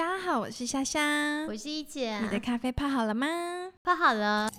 大家好，我是夏夏，我是一姐。你的咖啡泡好了吗？泡好了。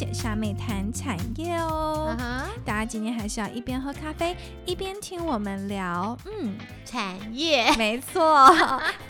姐夏妹谈产业哦。大家今天还是要一边喝咖啡一边听我们聊，嗯，产业。没错，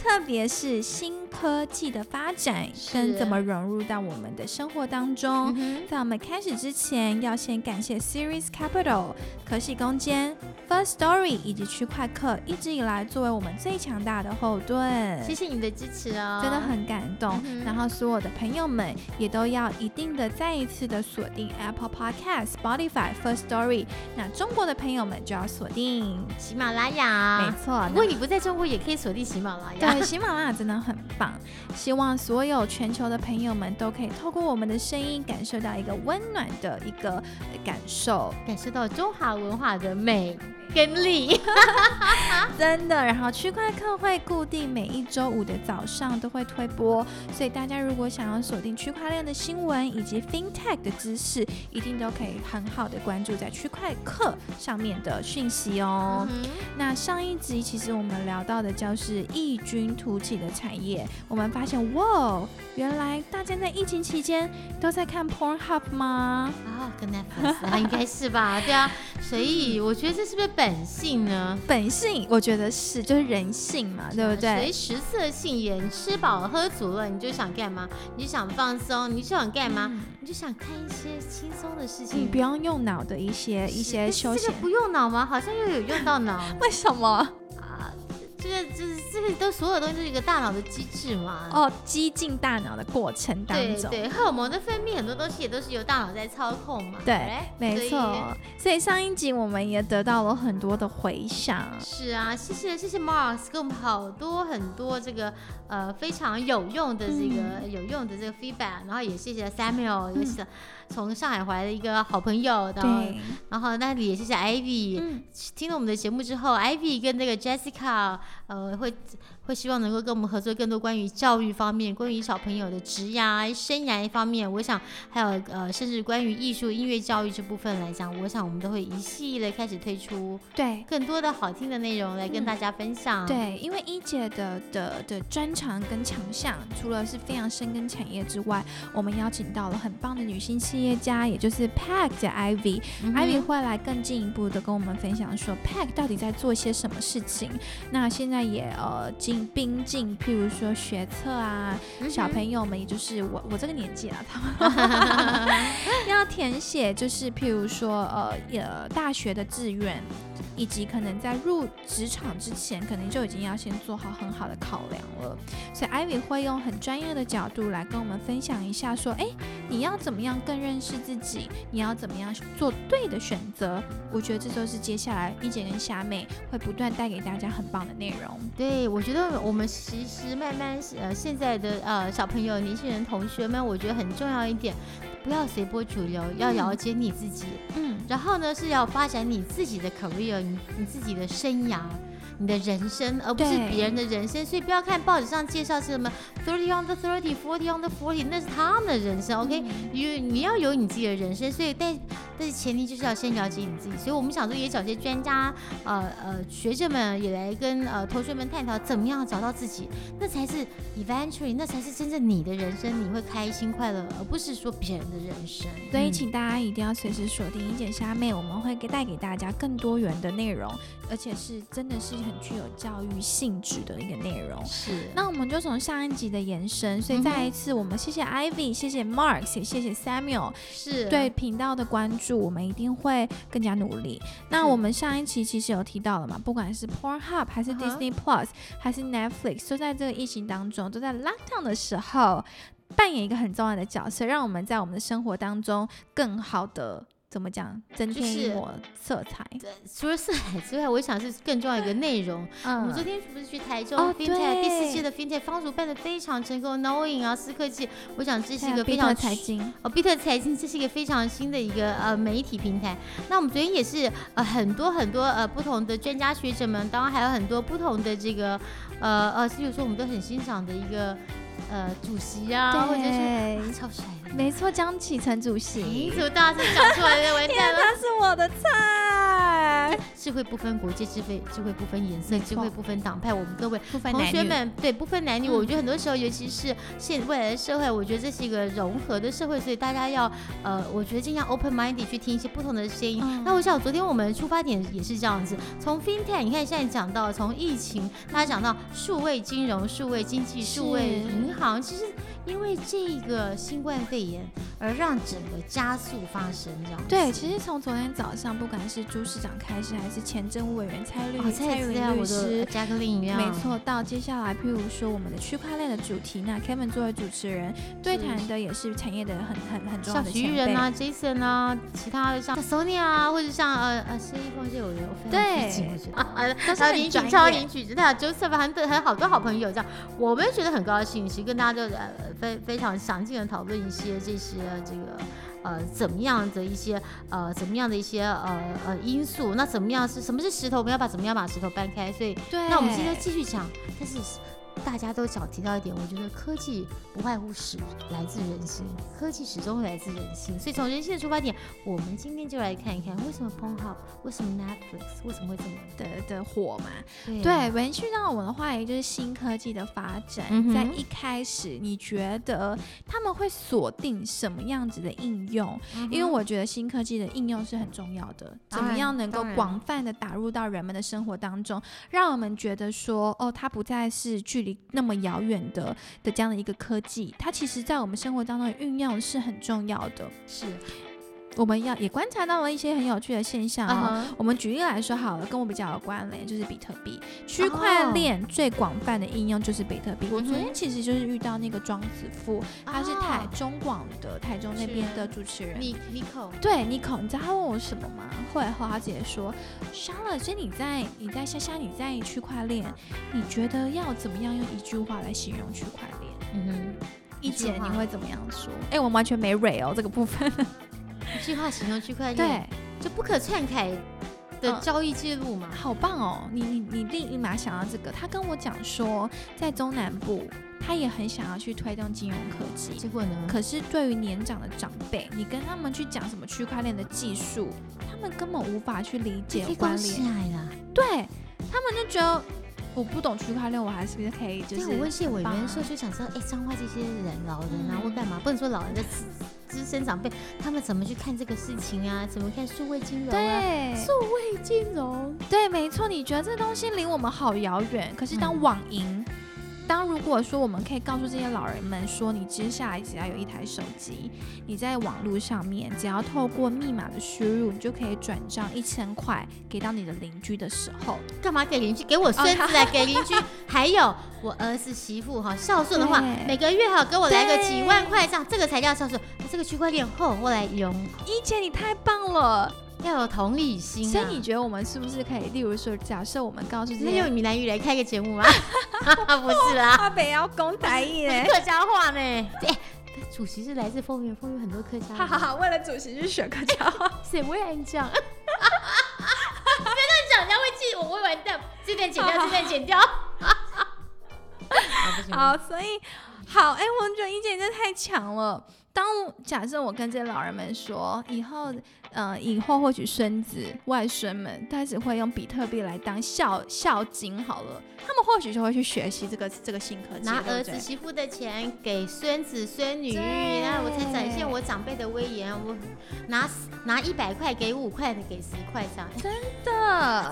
特别是新科技的发展跟怎么融入到我们的生活当中。嗯在我们开始之前，要先感谢 Series Capital、可喜空间、First Story 以及区块客一直以来作为我们最强大的后盾。谢谢你的支持哦，真的很感动，嗯然后所有的朋友们也都要一定的再一次的锁定 Apple Podcast、Spotify、First Story。那中国的朋友们就要锁定，喜马拉雅。没错。如果你不在中国，也可以锁定喜马拉雅。对，喜马拉雅真的很棒，希望所有全球的朋友们都可以透过我们的声音，感受到一个温暖的一个感受，感受到中华文化的美。跟力。真的。然后区块客会固定每一周五的早上都会推播，所以大家如果想要锁定区块链的新闻以及 FinTech 的知识，一定都可以很好的关注在区块客上面的讯息哦。嗯那上一集其实我们聊到的就是异军突起的产业，我们发现哇，原来大家在疫情期间都在看 Pornhub 吗？啊，跟 Netflix 啊，应该是吧？对啊，所以我觉得这是不是本性呢？本性我觉得是，就是人性嘛，对不对随对？食色性也，你吃饱喝足了，你就想干嘛？你就想放松，你就想干嘛？嗯你就想看一些轻松的事情。你不要用脑的一些一些休闲这个，不用脑吗？好像又有用到脑 为什么？啊。这个就是这个都所有东西都是一个大脑的机制嘛。哦，激进大脑的过程当中。对对，荷尔蒙的分泌很多东西也都是由大脑在操控嘛。对没错，所以上一集我们也得到了很多的回响。是啊，谢谢谢谢 Mars 给我们好多很多这个呃非常有用的这个、嗯有用的这个 feedback，然后也谢谢 Samuel，、也是从上海回来的一个好朋友，然后对，然后那里也谢谢 Ivy，、嗯，听了我们的节目之后，Ivy 跟那个 Jessica，呃，会会希望能够跟我们合作更多关于教育方面、关于小朋友的职涯、生涯方面，我想还有呃，甚至关于艺术、音乐教育这部分来讲，我想我们都会一系列开始推出对。更多的好听的内容来跟嗯大家分享。，对，因为一姐的的的专长跟强项，除了是非常深耕产业之外，我们邀请到了很棒的女性企业家，也就是 Pack 的 Ivy。嗯 Ivy 会来更进一步的跟我们分享说，Pack 到底在做些什么事情。那现在也呃进并进，譬如说学测啊，小朋友们，也就是我我这个年纪啊，他们 要填写，就是譬如说呃呃大学的志愿，以及可能在入职场之前，可能就已经要先做好很好的考量了。所以 Ivy 会用很专业的角度来跟我们分享一下，说，哎，你要怎么样更认识自己？你要怎么样做对的选择？我觉得这就是接下来一姐跟虾妹会不断带给大家很棒的内容。对，我觉得我们其实慢慢呃现在的呃小朋友、年轻人、同学们，我觉得很重要一点，不要随波逐流，要嗯了解你自己。嗯，然后呢，是要发展你自己的 career，你你自己的生涯。你的人生，而不是别人的人生，所以不要看报纸上介绍是什么 thirty on the thirty, forty on the forty，那是他们的人生，OK？你你要有你自己的人生，所以但但是前提就是要先了解你自己。所以我们想说，也找些专家，呃呃学者们也来跟呃同学们探讨怎么样找到自己，那才是 eventually，那才是真正你的人生，你会开心快乐，而不是说别人的人生。所以嗯请大家一定要随时锁定一剪虾妹，我们会给带给大家更多元的内容，而且是真的是很具有教育性质的一个内容。是那我们就从上一集的延伸，所以再一次我们谢谢 Ivy，谢谢 Mark，也谢谢 Samuel 是对频道的关注，我们一定会更加努力。那我们上一期其实有提到了嘛，不管是 Pornhub 还是 Disney Plus 还是 Netflix，都在这个疫情当中，都在 lockdown 的时候扮演一个很重要的角色，让我们在我们的生活当中更好的怎么讲，增就是添一抹色彩。对除了色彩之外，我想是更重要一个内容。我们昨嗯，天不是去台中哦 FinTech、第四对届的 FinTech 方主办的非常成功，Knowing 啊，思科技，我想这是一个非常财经，哦，比特财经这是一个非常新的一个呃媒体平台。那我们昨天也是呃很多很多呃不同的专家学者们，当然还有很多不同的这个呃呃，比如说我们都很欣赏的一个呃主席啊，或者是对啊，超帅的。没错，江启臣主哎，席怎，么大声讲出来了？完蛋了！他是我的菜，智慧不分国界，智慧智慧不分颜色，智慧不分党派。我们各位同，学们，对不分男女，嗯我觉得很多时候，尤其是现未来的社会，我觉得这是一个融合的社会，所以大家要呃，我觉得尽量 open minded 去听一些不同的声音。嗯那我想，昨天我们出发点也是这样子，从 FinTech，你看现在讲到从疫情，大家讲到数位金融、数位经济、数位银行，其实因为这个新冠肺炎而让整个加速发生这样。对，其实从昨天早上，不管是朱市长开始，还是前政务委员蔡律、哦，蔡蔡资料云律师我的，Jacqueline 一样，没错，到接下来，譬如说我们的区块链的主题，那 Kevin 作为主持人，对谈的也是产业的很很很重要的前辈。徐艺人啊、Jason 啊，其他的像 Sonia 啊，或者像呃呃谢一峰这我觉得我非常对。尊敬，我觉得。啊，都是还有林很专曲超、业林曲子，还有 Joseph，很多还有好多好朋友这样，我们觉得很高兴，其实跟大家就呃非非常详尽的讨论一些这些这个。呃，怎么样的一些呃，怎么样的一些呃呃因素？那怎么样是什么是石头？我们要把怎么样把石头搬开？所以对，那我们今天继续讲，但是大家都想提到一点，我觉得科技不外乎是来自人心，科技始终来自人心，所以从人性的出发点，我们今天就来看一看为什么 u b 为什么 Netflix，为什么会这么的的火嘛，对。对，延续到我们的话题就是新科技的发展，嗯在一开始，你觉得他们会锁定什么样子的应用？嗯因为我觉得新科技的应用是很重要的，怎么样能够广泛的打入到人们的生活当中，让我们觉得说，哦，它不再是距离那么遥远的的这样的一个科技，它其实在我们生活当中运用是很重要的。是我们要也观察到了一些很有趣的现象哦。啊我们举例来说好了，跟我比较有关联，就是比特币区块链最广泛的应用就是比特币。我昨天其实就是遇到那个庄子富，他是台中广的台中那边的主持人。米 Nico 对 n i c o 你知道他问我什么吗？后来后来他直接说，Charlotte，所以你在你在夏夏你在区块链，你觉得要怎么样用一句话来形容区块链？嗯哼，一姐你会怎么样说？哎、我完全没蕊哦这个部分。一句话形容区块链，对，就不可篡改的嗯交易记录嘛。好棒哦！你你你立马想到这个，他跟我讲说，在中南部，他也很想要去推动金融科技。结果呢？可是对于年长的长辈，你跟他们去讲什么区块链的技术，他们根本无法去理解被关关起联，来了。对他们就觉得我不懂区块链，我还是可以就对，是我问谢委员的时候就想说，哎，彰化这些人、老人啊，嗯或干嘛，不能说老人的资资深长辈，他们怎么去看这个事情啊？怎么看数位金融啊？对数位金融，对，没错，你觉得这东西离我们好遥远，可是当嗯网银。当如果说我们可以告诉这些老人们说，你接下来只要有一台手机，你在网络上面只要透过密码的输入，你就可以转账一千块给到你的邻居的时候，干嘛给邻居？给我孙子来给邻居，还有我儿子媳妇哈，孝顺的话，每个月哈给我来个几万块，这样这个才叫孝顺。这个区块链后我来用，一姐你太棒了！要有同理心啊。所以你觉得我们是不是可以，例如说，假设我们告诉这那用些闽南语来开个节目吗？不是啦，阿北要公台语嘞，客家话呢？哎，主席是来自丰原，丰原很多客家人。哈哈哈！为了主席去学客家话，谁会按这样？别乱讲，人家会记我，我会完蛋。这段剪掉，这段剪掉。好所以好，哎、我觉得一姐真的太强了。当假设我跟这些老人们说，以后，呃，以后或许孙子、外孙们开始会用比特币来当孝孝金，好了，他们或许就会去学习这个这个新科技，拿儿子媳妇的钱给孙子孙女，对然后我才展现我长辈的威严。我拿拿一百块给五块的，给十块这样。的，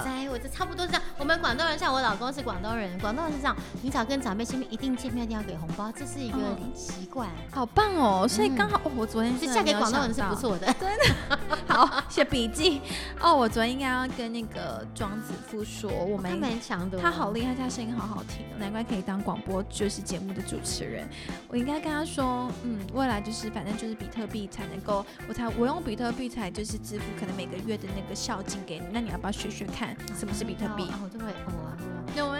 哎，我这差不多是这样。我们广东人，像我老公是广东人，广东人是这样，你只要跟长辈见面，一定见面一定要给红包，这是一个嗯习惯。好棒哦！所以刚好，哦我昨天是嫁给广东人是不错的，真的。好，写笔记。哦，我昨天应该要跟那个庄子富说，我们他蛮强的哦，他好厉害，他声音好好听哦，难怪可以当广播就是节目的主持人。我应该跟他说，嗯，未来就是反正就是比特币才能够，我才我用比特币才就是支付可能每个月的那个孝敬给你，那你要不要学学看什么是比特币？哦，我都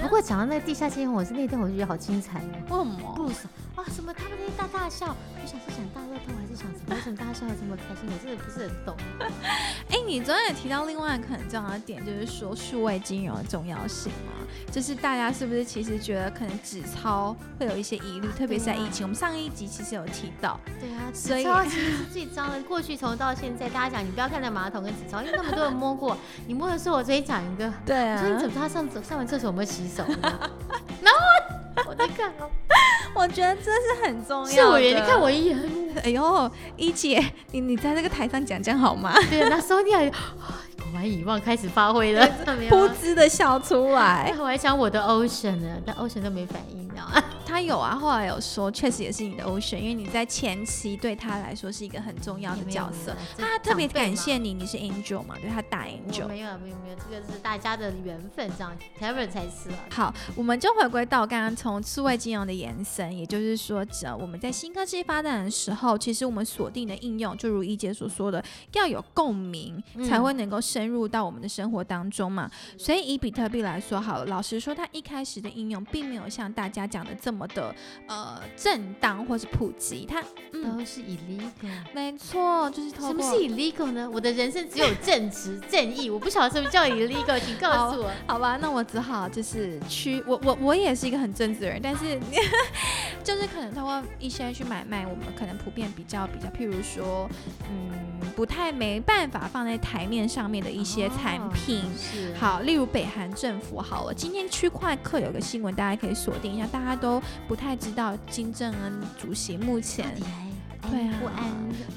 不过讲到那个地下街，我是那天我就觉得好精彩哦。为什么？不是啊，什么他们那些大大笑，我想是想大乐透还是想什么？为什么大家笑得这么开心？我真的不是很懂。哎，你昨天也提到另外一个很重要的点，就是说数位金融的重要性嘛。就是大家是不是其实觉得可能纸钞会有一些疑虑，特别是在疫情。我们上一集其实有提到，对啊，纸钞其实是最脏的。过去从到现在，大家讲你不要看那马桶跟纸钞，因为那么多人摸过。你摸的是我，昨天讲一个，对啊，所以你怎么他上上完厕所有没有洗手？然后我在看哦，我觉得这是很重要。是我你看我一眼，哎呦，一姐，你你在那个台上讲讲好吗？对，那收掉。我遗忘开始发挥了，噗嗤的笑出来。我还想我的 Ocean 呢，但 Ocean 都没反应，你知道吗？他有啊，后来有说，确实也是你的 Ocean，因为你在前期对他来说是一个很重要的角色。他特别感谢你，你是 Angel 嘛？对他大 Angel。没有没有没有，这个是大家的缘分，这样 Kevin 才是。好，我们就回归到刚刚从数位金融的延伸，也就是说，只要我们在新科技发展的时候，其实我们锁定的应用，就如一姐所说的，要有共鸣，才会能够深入到我们的生活当中嘛。所以以比特币来说，好了，老实说，它一开始的应用并没有像大家讲的这么的。呃，正当或是普及，它都是 illegal，没错，就是什么是 illegal 呢？我的人生只有正直正义，我不晓得什么叫 illegal，请告诉我。好吧，那我只好就是去，我我我也是一个很正直的人，但是 就是可能通过一些去买卖，我们可能普遍比较比较，譬如说，嗯，不太没办法放在台面上面的一些产品。是好，例如北韩政府好了，今天区块客有个新闻，大家可以锁定一下，大家都不太。知道金正恩主席目前。对啊，不安，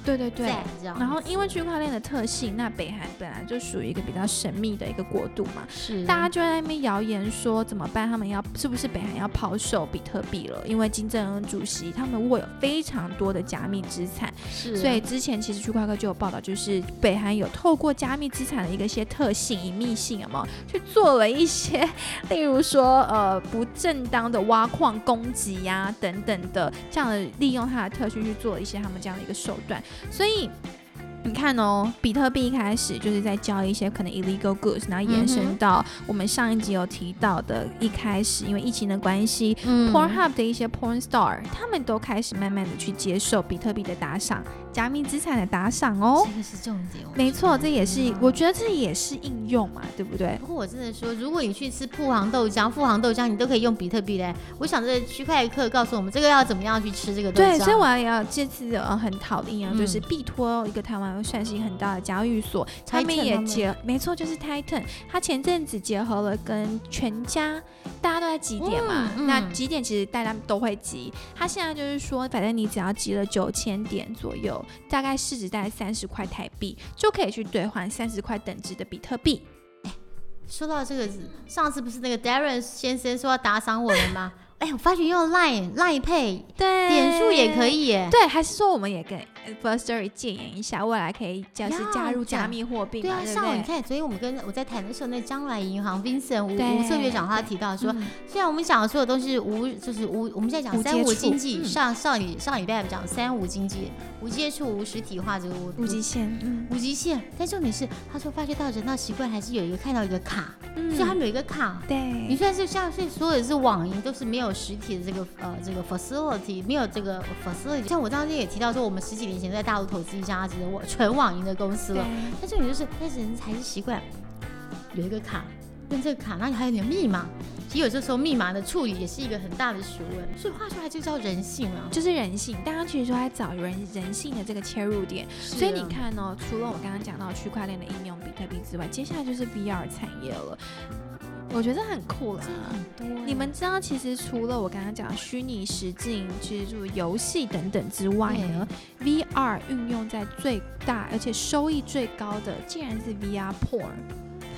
对对对，然后因为区块链的特性，那北韩本来就属于一个比较神秘的一个国度嘛，是，大家就在那边谣言说怎么办？他们要是不是北韩要抛售比特币了？因为金正恩主席他们握有非常多的加密资产，是，所以之前其实区块链就有报道，就是北韩有透过加密资产的一个些特性、隐秘性，有没有去做了一些，例如说呃不正当的挖矿攻击呀等等的这样的利用它的特性去做一些。他们这样的一个手段，所以你看哦，比特币一开始就是在交一些可能 illegal goods，然后延伸到我们上一集有提到的，一开始因为疫情的关系，Pornhub 的一些 porn star，他们都开始慢慢的去接受比特币的打赏。加密资产的打赏哦，这个是重点。没错，这也是我觉得这也是应用嘛，对不对？不过我真的说，如果你去吃富航豆浆、富航豆浆，你都可以用比特币嘞。我想这区块链课告诉我们，这个要怎么样去吃这个豆浆。对，所以我要这次呃很好的应用就是必托一个台湾算是很大的交易所，他们也结，没错，就是 Titan，他前阵子结合了跟全家，大家都在集点嘛，那集点其实大家都会集，他现在就是说，反正你只要集了九千点左右。大概市值大概三十块台币，就可以去兑换三十块等值的比特币。哎，说到这个，上次不是那个 Darren 先生说要打赏我们吗？哎，我发觉用 Line Line Pay，对，点数也可以耶。对，还是说我们也给 First Story 建言一下，未来可以就是加入加密货币。对啊，上午你看，所以我们跟我在谈的时候，那将来银行 Vincent 吴吴策略长他提到说，现在我们讲的所有都是无，就是无，我们现在讲三无经济。上上礼上礼拜讲三无经济，无接触、无实体化这个无无极限，嗯，无极限。但重点是，他说发觉到人到习惯还是有一个看到一个卡，所以他们有一个卡。对，你算是像是所有的是网银都是没有。实体的这个呃这个 facility 没有这个 facility，像我当时也提到说，我们十几年前在大陆投资一家这个纯网银的公司了。但这里就是，但是人还是习惯有一个卡，用这个卡，那你还有你的密码。其实有些时候密码的处理也是一个很大的学问。所以话说来就叫人性啊，就是人性。大家其实说在找人人性的这个切入点。所以你看呢，除了我刚刚讲到区块链的应用比特币之外，接下来就是 VR 产业了。我觉得很酷啦，很多。你们知道，其实除了我刚刚讲虚拟实境、其实就是游戏等等之外呢 VR 运用在最大而且收益最高的，竟然是 VR porn。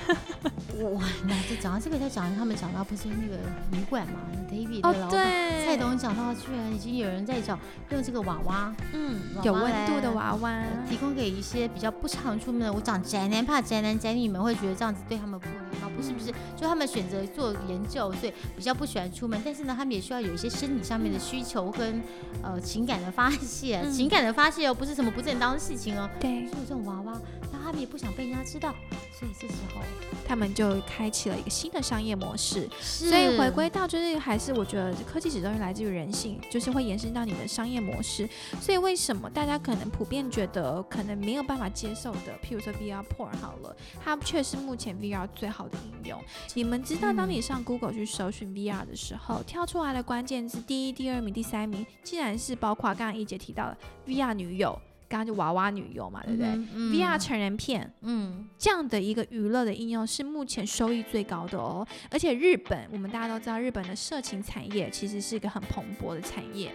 我那就讲到这个，再讲他们讲到不是那个旅馆嘛，David 的哦老，板对，蔡董讲到，居然已经有人在讲用这个娃娃，嗯，娃有温度的娃娃，呃提供给一些比较不常出门的，我讲宅男怕宅男宅女们会觉得这样子对他们不礼是不是，就他们选择做研究，所以比较不喜欢出门，但是呢，他们也需要有一些生理上面的需求跟呃情感的发泄，嗯。情感的发泄哦，不是什么不正当的事情哦，对。所以这种娃娃，那他们也不想被人家知道，所以这时候他们就开启了一个新的商业模式。所以回归到就是还是我觉得科技始终是来自于人性，就是会延伸到你的商业模式。所以为什么大家可能普遍觉得可能没有办法接受的，譬如说 VR Porn 好了，它却是目前 VR 最好的应用。你们知道，当你上 Google 去搜寻 VR 的时候，跳出来的关键字第一、第二名、第三名，竟然是包括刚刚一姐提到的 VR 女友，刚刚就娃娃女友嘛，对不对、嗯嗯。V r 成人片，嗯。这样的一个娱乐的应用是目前收益最高的哦，而且日本我们大家都知道，日本的色情产业其实是一个很蓬勃的产业。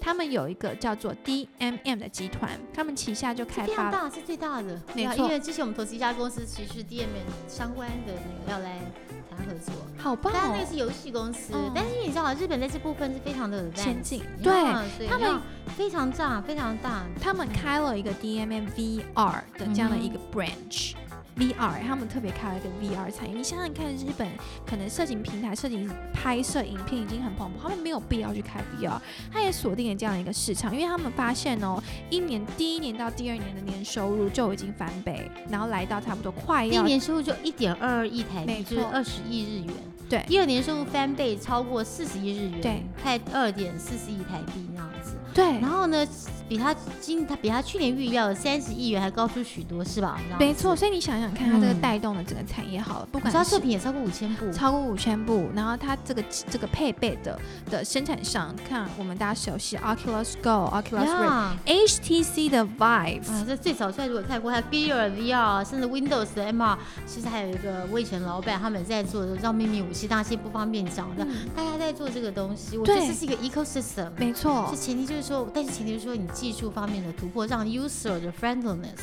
他们有一个叫做 DMM 的集团，他们旗下就开发了，大，是最大的。没错啊因为之前我们投资一家公司，其实 DMM 相关的那个要来谈合作，好棒哦。当然那个，是游戏公司，嗯。但是你知道，日本在这部分是非常的先进。对他们非常大，非常大。他们开了一个 DMM VR 的这样的一个 branch。VR，他们特别开了一个 VR 产业。你想想看，日本可能摄影平台、摄影拍摄影片已经很蓬勃，他们没有必要去开 VR，他也锁定了这样的一个市场，因为他们发现哦，一年第一年到第二年的年收入就已经翻倍，然后来到差不多快第一年收入就一点二二亿台没币，就是错二十亿日元。对第二年收入翻倍，超过四十亿日元，对，快二点四十亿台币那样子。对。然后呢，比他今他比他去年预料的三十亿元还高出许多，是吧？没错，。所以你想想看，他这个嗯。带动了整个产业好了，不管是射频也超过五千部，超过五千部，然后他这个这个配备的的生产商，看我们大家熟悉 Oculus Go、Oculus Rift、呀 HTC 的 Vive，、啊，这最早出来如果看过，还有 Gear VR，甚至 Windows 的 MR，其实还有一个魏晨老板他们在做的叫秘密武器，大家现在不方便讲的，嗯。大家在做这个东西，我觉得这是一个 ecosystem。没错。这，前提就是说，但是前提是说你技术方面的突破，让 user 的 friendliness，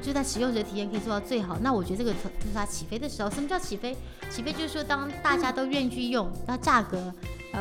就在使用者体验可以做到最好。那我觉得这个就是它起飞的时候。什么叫起飞？起飞就是说当大家都愿意去用，那价格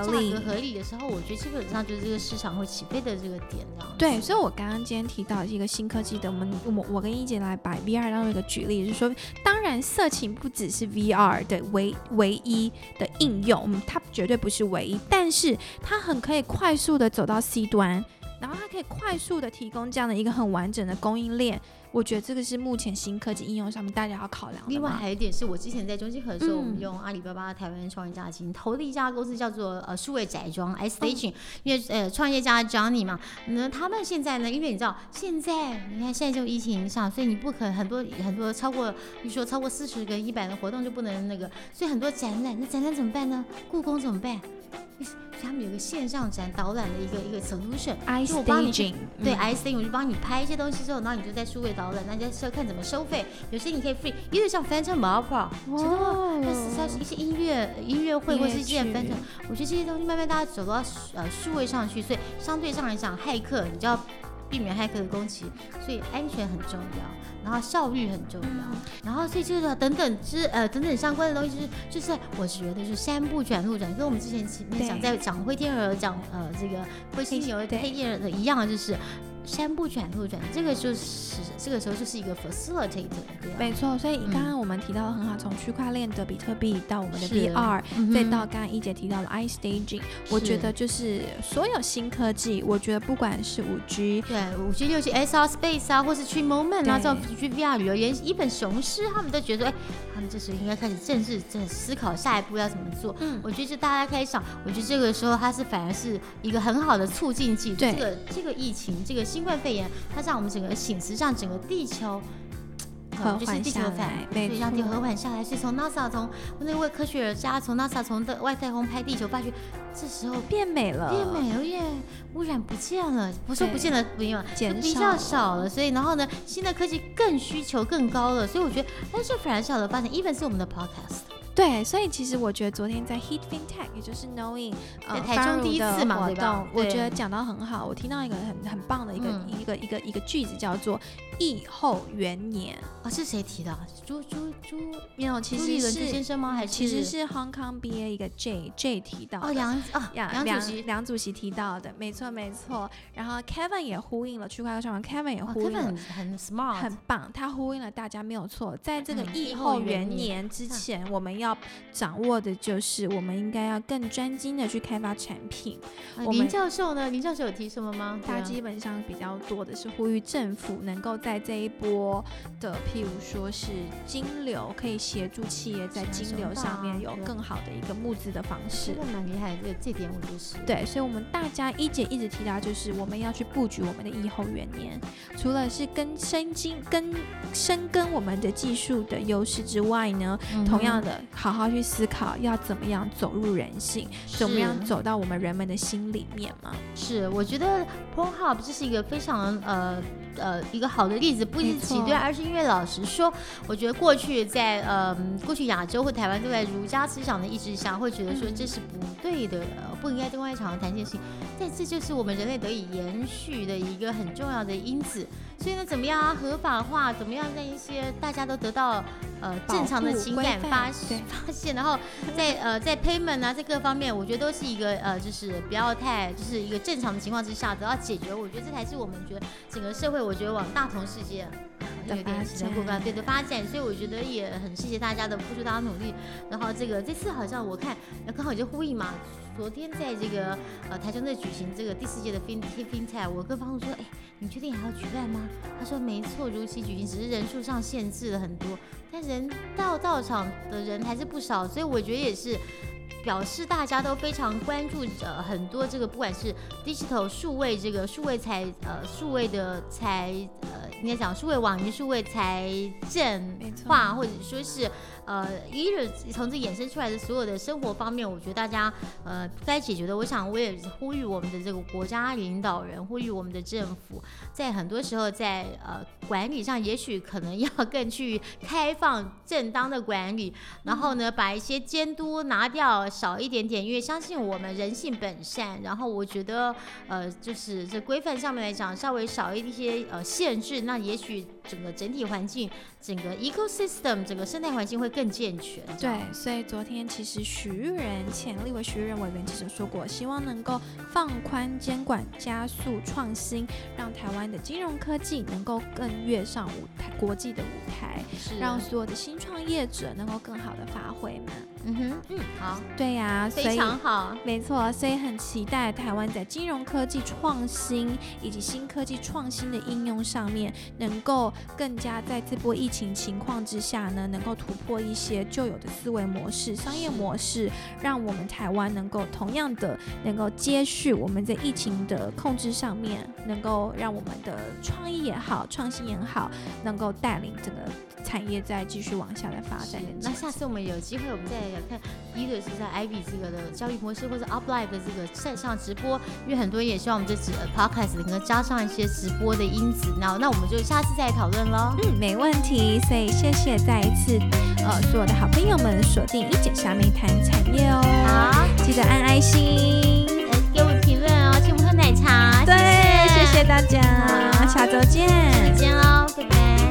价合理格合理的时候，我觉得基本上就是这个市场会起飞的这个点，这样。对，所以我刚刚今天提到一个新科技的，我们我我跟一姐来把 VR 当做一个举例，就是说，当然色情不只是 VR 的唯唯一的应用，嗯，它绝对不是唯一，但是它很可以快速的走到 C 端，然后它可以快速的提供这样的一个很完整的供应链。我觉得这个是目前新科技应用上面大家要考量的。另外还有一点是我之前在中金合的时候，嗯我们用阿里巴巴台湾创业家基金投的一家公司叫做呃数位宅装 i Station，、因为呃创业家 Johnny 嘛，那他们现在呢，因为你知道现在你看现在就疫情影响，所以你不可能很多很多超过，比如说超过四十个、一百的活动就不能那个，所以很多展览，那展览怎么办呢？故宫怎么办？所以他们有一个线上展导览的一个一个 solution，i 就我帮你对嗯 i C，我就帮你拍一些东西之后，然后你就在数位导览，那就要看怎么收费。有些你可以 free，因为像 Phantom Opera，知道吗？那是在一些音乐音乐会或是一些音乐剧 Phantom，我觉得这些东西慢慢大家走到呃数位上去，所以相对上来讲，骇客你就要避免骇客的攻击，所以安全很重要，然后效率很重要，然后所以就是等等之呃等等相关的东西，就是就是我觉得就是山不转路转，跟我们之前前面讲在讲灰天鹅讲呃这个灰犀牛黑天鹅的一样，就是。山不转路转，这个就是这个时候就是一个 facilitator？没错，所以嗯刚刚我们提到的很好，从区块链的比特币到我们的是 VR，嗯再到刚刚一姐提到了 i staging，我觉得就是所有新科技，我觉得不管是五 G，对，五 G、六 G、SR Space 啊，或是去 Moment 啊，这种去 VR 旅游，连一本雄狮他们都觉得，哎，他们这时候应该开始正式正思考下一步要怎么做。嗯，我觉得是大家开始想，我觉得这个时候它是反而是一个很好的促进剂。对这个这个疫情，这个新冠肺炎，它让我们整个醒思，让整个地球。和缓下反来，没所以让地和缓下来。所以从 NASA 从那位科学家从 NASA 从的外太空拍地球，发觉这时候变美了，变美了耶，污染不见了，不是不见了，不用了，减比较少了少了。所以然后呢，新的科技更需求更高了，所以我觉得，但是反而是好的发展。even 是我们的 podcast，对，所以其实我觉得昨天在 Heat FinTech，也就是 Knowing 呃在台中第一次嘛活动我觉得讲到很好，我听到一个很很棒的一个、嗯。一个一个一个句子叫做疫后元年。啊，是谁提的啊？朱朱朱没有，其实是先是生吗？还是其实是 Hong Kong BA 一个 J J 提到的哦的。梁啊呀，梁主席梁主席提到的，没错没错。然后 Kevin 也呼应了区块链上面，Kevin 也哦呼应了很很 smart，很棒，他呼应了大家没有错。在这个嗯疫疫后后元元年年之前，我们要掌握的就是，我们应该要更专精的去开发产品。啊林我们教授呢？林教授有提什么吗？对他啊基本上比较多的是呼吁政府能够在这一波的，譬如说是金流，可以协助企业在金流上面有更好的一个募资的方式真。的蛮厉害的，这这点我觉得是。对，所以，我们大家一姐一直提到，就是我们要去布局我们的疫后元年，除了是跟深金、跟深耕我们的技术的优势之外呢，嗯同样的，好好去思考要怎么样走入人性，怎么样走到我们人们的心里面嘛。是，我觉得 Pornhub 这是一个非常呃呃一个好的例子，不没是挤兑，而是因为老实说，我觉得过去在呃过去亚洲或台湾都在儒家思想的意志下，会觉得说嗯。这是不对的，呃不应该对外开场合谈这件事情，但这就是我们人类得以延续的一个很重要的因子。所以呢，怎么样啊合法化？怎么样让一些大家都得到呃正常的情感发发现，然后在呃 在 payment 啊在各方面，我觉得都是一个呃就是不要太就是一个正常的情况之下得到解决。我觉得这才是我们觉得整个社会，我觉得往大同世界。的有点发起承过展关，对的发展，所以我觉得也很谢谢大家的付出，大家努力。然后这个这次好像我看，呃刚好也就呼应嘛，昨天在这个呃台中在举行这个第四届的 Fin FinTech，我跟方总说，哎，你确定还要举办吗？他说没错，如期举行，只是人数上限制了很多，但人到到场的人还是不少，所以我觉得也是。表示大家都非常关注呃很多这个不管是 digital 数位这个数位财呃数位的财呃应该讲数位网银数位财政化或者说是呃一日从这衍生出来的所有的生活方面，我觉得大家呃该解决的，我想我也呼吁我们的这个国家领导人，呼吁我们的政府，在很多时候在呃管理上，也许可能要更去开放正当的管理，然后呢把一些监督拿掉少一点点，因为相信我们人性本善，然后我觉得呃就是这规范上面来讲稍微少一些呃限制，那也许整个整体环境、整个 ecosystem 整个生态环境会更健全。对，所以昨天其实许玉仁前立委许玉仁委员其实说过，希望能够放宽监管，加速创新，让台湾的金融科技能够更跃上舞台国际的舞台，让所有的新创业者能够更好的发挥嘛。嗯哼嗯好，对呀、所非常好。没错，所以很期待台湾在金融科技创新以及新科技创新的应用上面，能够更加在这波疫情情况之下呢，能够突破一些旧有的思维模式、商业模式，让我们台湾能够同样的能够接续我们在疫情的控制上面，能够让我们的创意也好、创新也好，能够带领整个产业再继续往下来发展那下次我们有机会，我们再来看，一个是在 Ivy 这个的交易模式，或者 Uplive 的这个线上直播，因为很多人也希望我们这直 Podcast 能够加上一些直播的因子。那那我们就下次再讨论喽。嗯，没问题。所以谢谢再一次，呃，所有的好朋友们锁定一姐虾妹谈产业哦。好，记得按爱心。呃，给我们评论哦，请我们喝奶茶。对，谢谢谢大家，好下周见。再见喽，拜拜。